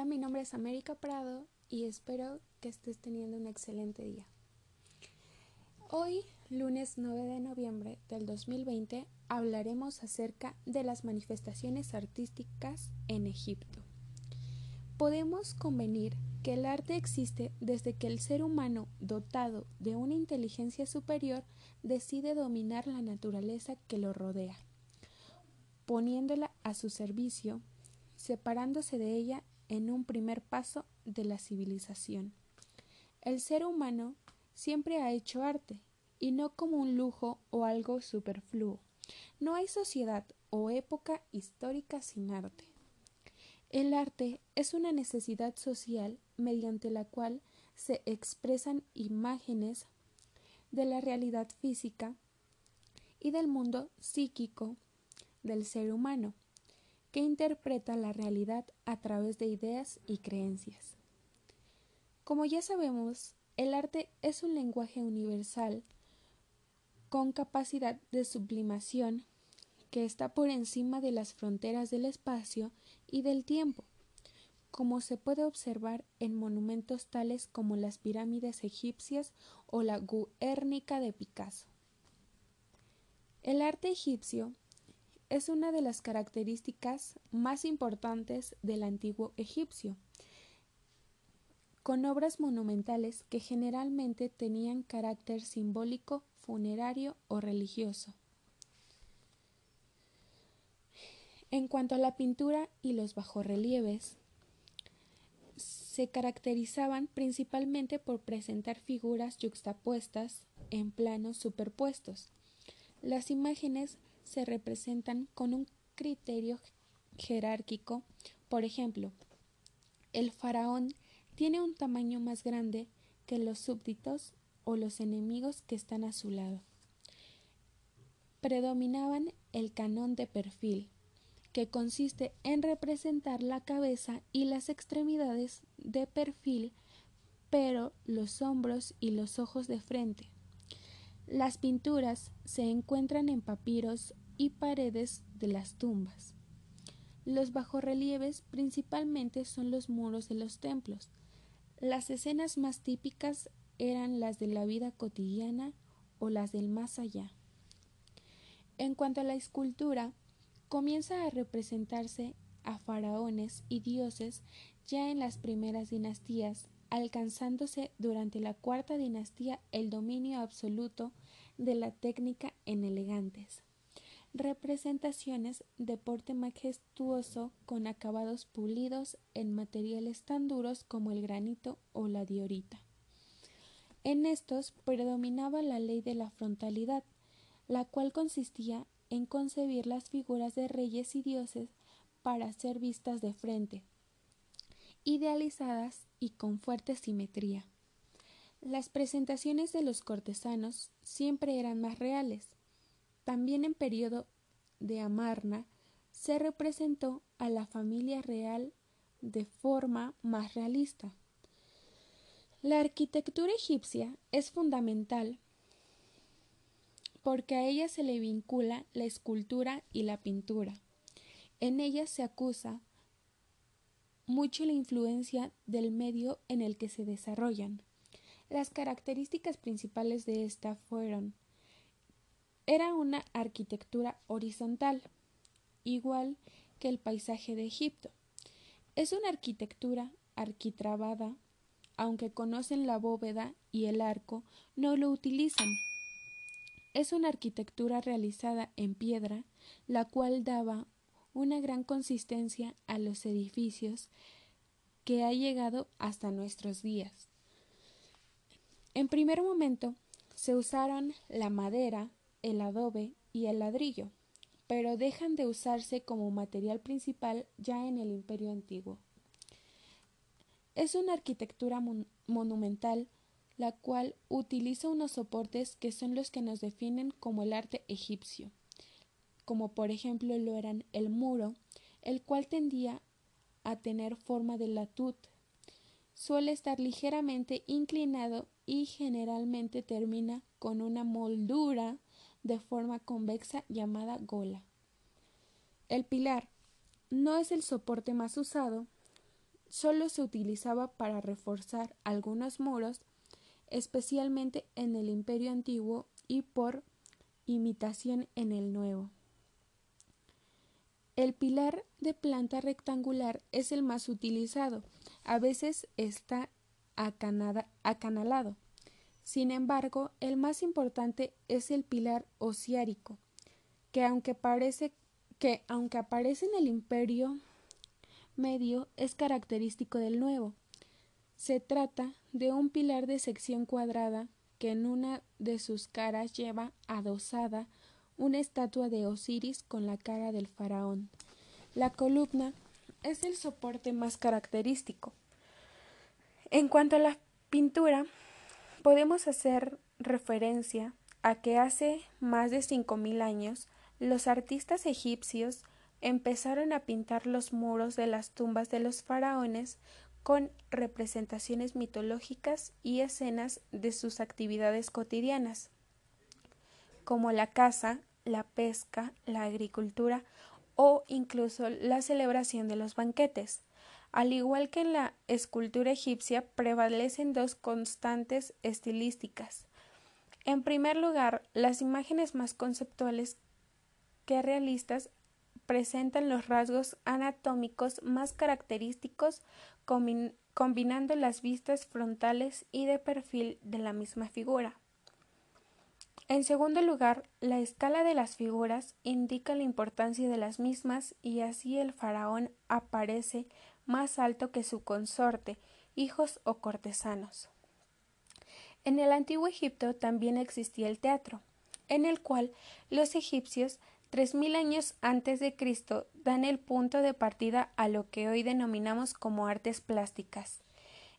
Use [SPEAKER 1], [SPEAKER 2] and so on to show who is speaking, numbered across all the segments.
[SPEAKER 1] Hola, mi nombre es América Prado y espero que estés teniendo un excelente día. Hoy, lunes 9 de noviembre del 2020, hablaremos acerca de las manifestaciones artísticas en Egipto. Podemos convenir que el arte existe desde que el ser humano, dotado de una inteligencia superior, decide dominar la naturaleza que lo rodea, poniéndola a su servicio, separándose de ella en un primer paso de la civilización. El ser humano siempre ha hecho arte, y no como un lujo o algo superfluo. No hay sociedad o época histórica sin arte. El arte es una necesidad social mediante la cual se expresan imágenes de la realidad física y del mundo psíquico del ser humano que interpreta la realidad a través de ideas y creencias. Como ya sabemos, el arte es un lenguaje universal con capacidad de sublimación que está por encima de las fronteras del espacio y del tiempo, como se puede observar en monumentos tales como las pirámides egipcias o la Guernica de Picasso. El arte egipcio es una de las características más importantes del antiguo egipcio, con obras monumentales que generalmente tenían carácter simbólico, funerario o religioso. En cuanto a la pintura y los bajorrelieves, se caracterizaban principalmente por presentar figuras yuxtapuestas en planos superpuestos. Las imágenes se representan con un criterio jerárquico. Por ejemplo, el faraón tiene un tamaño más grande que los súbditos o los enemigos que están a su lado. Predominaban el canón de perfil, que consiste en representar la cabeza y las extremidades de perfil, pero los hombros y los ojos de frente. Las pinturas se encuentran en papiros y paredes de las tumbas. Los bajorrelieves principalmente son los muros de los templos. Las escenas más típicas eran las de la vida cotidiana o las del más allá. En cuanto a la escultura, comienza a representarse a faraones y dioses ya en las primeras dinastías alcanzándose durante la cuarta dinastía el dominio absoluto de la técnica en elegantes representaciones de porte majestuoso con acabados pulidos en materiales tan duros como el granito o la diorita. En estos predominaba la ley de la frontalidad, la cual consistía en concebir las figuras de reyes y dioses para ser vistas de frente, idealizadas y con fuerte simetría. Las presentaciones de los cortesanos siempre eran más reales. También en periodo de Amarna se representó a la familia real de forma más realista. La arquitectura egipcia es fundamental porque a ella se le vincula la escultura y la pintura. En ella se acusa mucho la influencia del medio en el que se desarrollan. Las características principales de esta fueron era una arquitectura horizontal, igual que el paisaje de Egipto. Es una arquitectura arquitrabada, aunque conocen la bóveda y el arco, no lo utilizan. Es una arquitectura realizada en piedra, la cual daba una gran consistencia a los edificios que ha llegado hasta nuestros días. En primer momento se usaron la madera, el adobe y el ladrillo, pero dejan de usarse como material principal ya en el Imperio Antiguo. Es una arquitectura monumental la cual utiliza unos soportes que son los que nos definen como el arte egipcio como por ejemplo lo eran el muro, el cual tendía a tener forma de latud. Suele estar ligeramente inclinado y generalmente termina con una moldura de forma convexa llamada gola. El pilar no es el soporte más usado, solo se utilizaba para reforzar algunos muros, especialmente en el Imperio Antiguo y por imitación en el Nuevo. El pilar de planta rectangular es el más utilizado, a veces está acanalado. Sin embargo, el más importante es el pilar osiárico, que aunque, parece, que aunque aparece en el imperio medio es característico del nuevo. Se trata de un pilar de sección cuadrada que en una de sus caras lleva adosada una estatua de Osiris con la cara del faraón. La columna es el soporte más característico. En cuanto a la pintura, podemos hacer referencia a que hace más de cinco mil años los artistas egipcios empezaron a pintar los muros de las tumbas de los faraones con representaciones mitológicas y escenas de sus actividades cotidianas, como la caza, la pesca, la agricultura o incluso la celebración de los banquetes. Al igual que en la escultura egipcia, prevalecen dos constantes estilísticas. En primer lugar, las imágenes más conceptuales que realistas presentan los rasgos anatómicos más característicos combinando las vistas frontales y de perfil de la misma figura. En segundo lugar, la escala de las figuras indica la importancia de las mismas y así el faraón aparece más alto que su consorte, hijos o cortesanos. En el antiguo Egipto también existía el teatro, en el cual los egipcios tres mil años antes de Cristo dan el punto de partida a lo que hoy denominamos como artes plásticas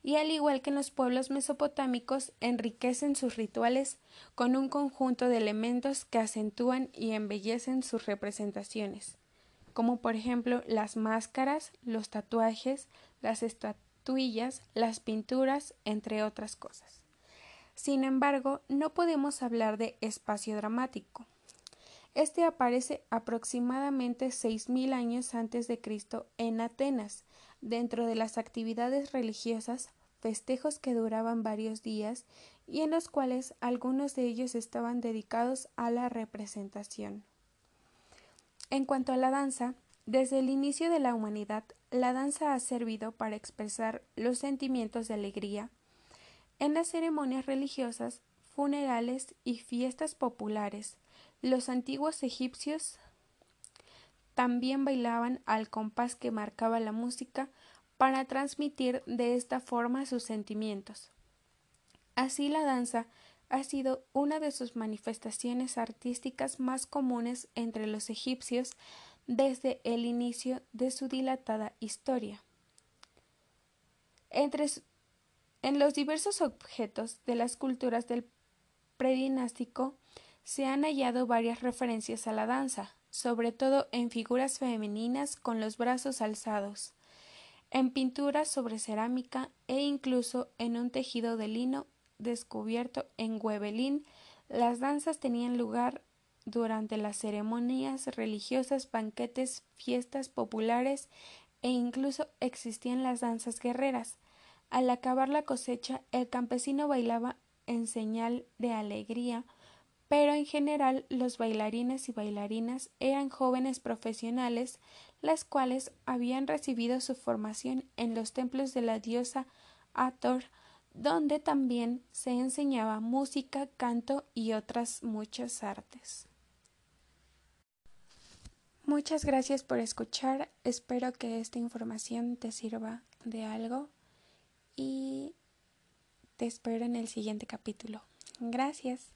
[SPEAKER 1] y al igual que en los pueblos mesopotámicos enriquecen sus rituales con un conjunto de elementos que acentúan y embellecen sus representaciones, como por ejemplo las máscaras, los tatuajes, las estatuillas, las pinturas, entre otras cosas. Sin embargo, no podemos hablar de espacio dramático. Este aparece aproximadamente seis mil años antes de Cristo en Atenas, dentro de las actividades religiosas, festejos que duraban varios días y en los cuales algunos de ellos estaban dedicados a la representación. En cuanto a la danza, desde el inicio de la humanidad, la danza ha servido para expresar los sentimientos de alegría en las ceremonias religiosas, funerales y fiestas populares. Los antiguos egipcios también bailaban al compás que marcaba la música para transmitir de esta forma sus sentimientos. Así la danza ha sido una de sus manifestaciones artísticas más comunes entre los egipcios desde el inicio de su dilatada historia. Entre en los diversos objetos de las culturas del predinástico se han hallado varias referencias a la danza, sobre todo en figuras femeninas con los brazos alzados, en pinturas sobre cerámica e incluso en un tejido de lino descubierto en Huebelín. Las danzas tenían lugar durante las ceremonias religiosas, banquetes, fiestas populares e incluso existían las danzas guerreras. Al acabar la cosecha, el campesino bailaba en señal de alegría pero en general los bailarines y bailarinas eran jóvenes profesionales, las cuales habían recibido su formación en los templos de la diosa Ator, donde también se enseñaba música, canto y otras muchas artes. Muchas gracias por escuchar, espero que esta información te sirva de algo y te espero en el siguiente capítulo. Gracias.